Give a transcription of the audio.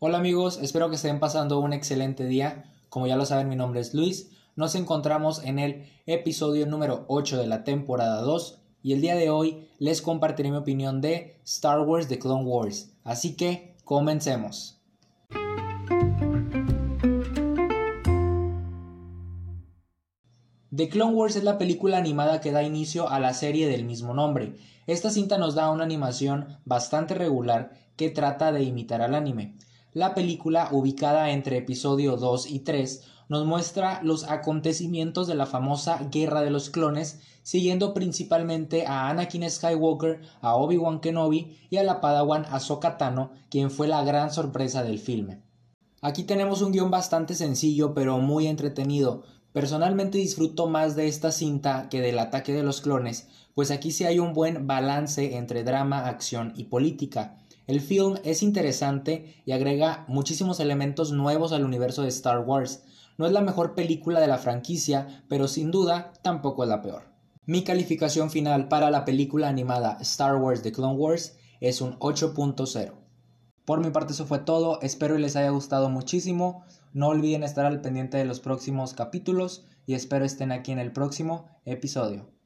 Hola amigos, espero que estén pasando un excelente día. Como ya lo saben, mi nombre es Luis. Nos encontramos en el episodio número 8 de la temporada 2 y el día de hoy les compartiré mi opinión de Star Wars The Clone Wars. Así que comencemos. The Clone Wars es la película animada que da inicio a la serie del mismo nombre. Esta cinta nos da una animación bastante regular que trata de imitar al anime. La película, ubicada entre episodio 2 y 3, nos muestra los acontecimientos de la famosa Guerra de los Clones, siguiendo principalmente a Anakin Skywalker, a Obi-Wan Kenobi y a la Padawan Ahsoka Tano, quien fue la gran sorpresa del filme. Aquí tenemos un guion bastante sencillo pero muy entretenido, Personalmente disfruto más de esta cinta que del ataque de los clones, pues aquí sí hay un buen balance entre drama, acción y política. El film es interesante y agrega muchísimos elementos nuevos al universo de Star Wars. No es la mejor película de la franquicia, pero sin duda tampoco es la peor. Mi calificación final para la película animada Star Wars The Clone Wars es un 8.0. Por mi parte eso fue todo, espero que les haya gustado muchísimo. No olviden estar al pendiente de los próximos capítulos y espero estén aquí en el próximo episodio.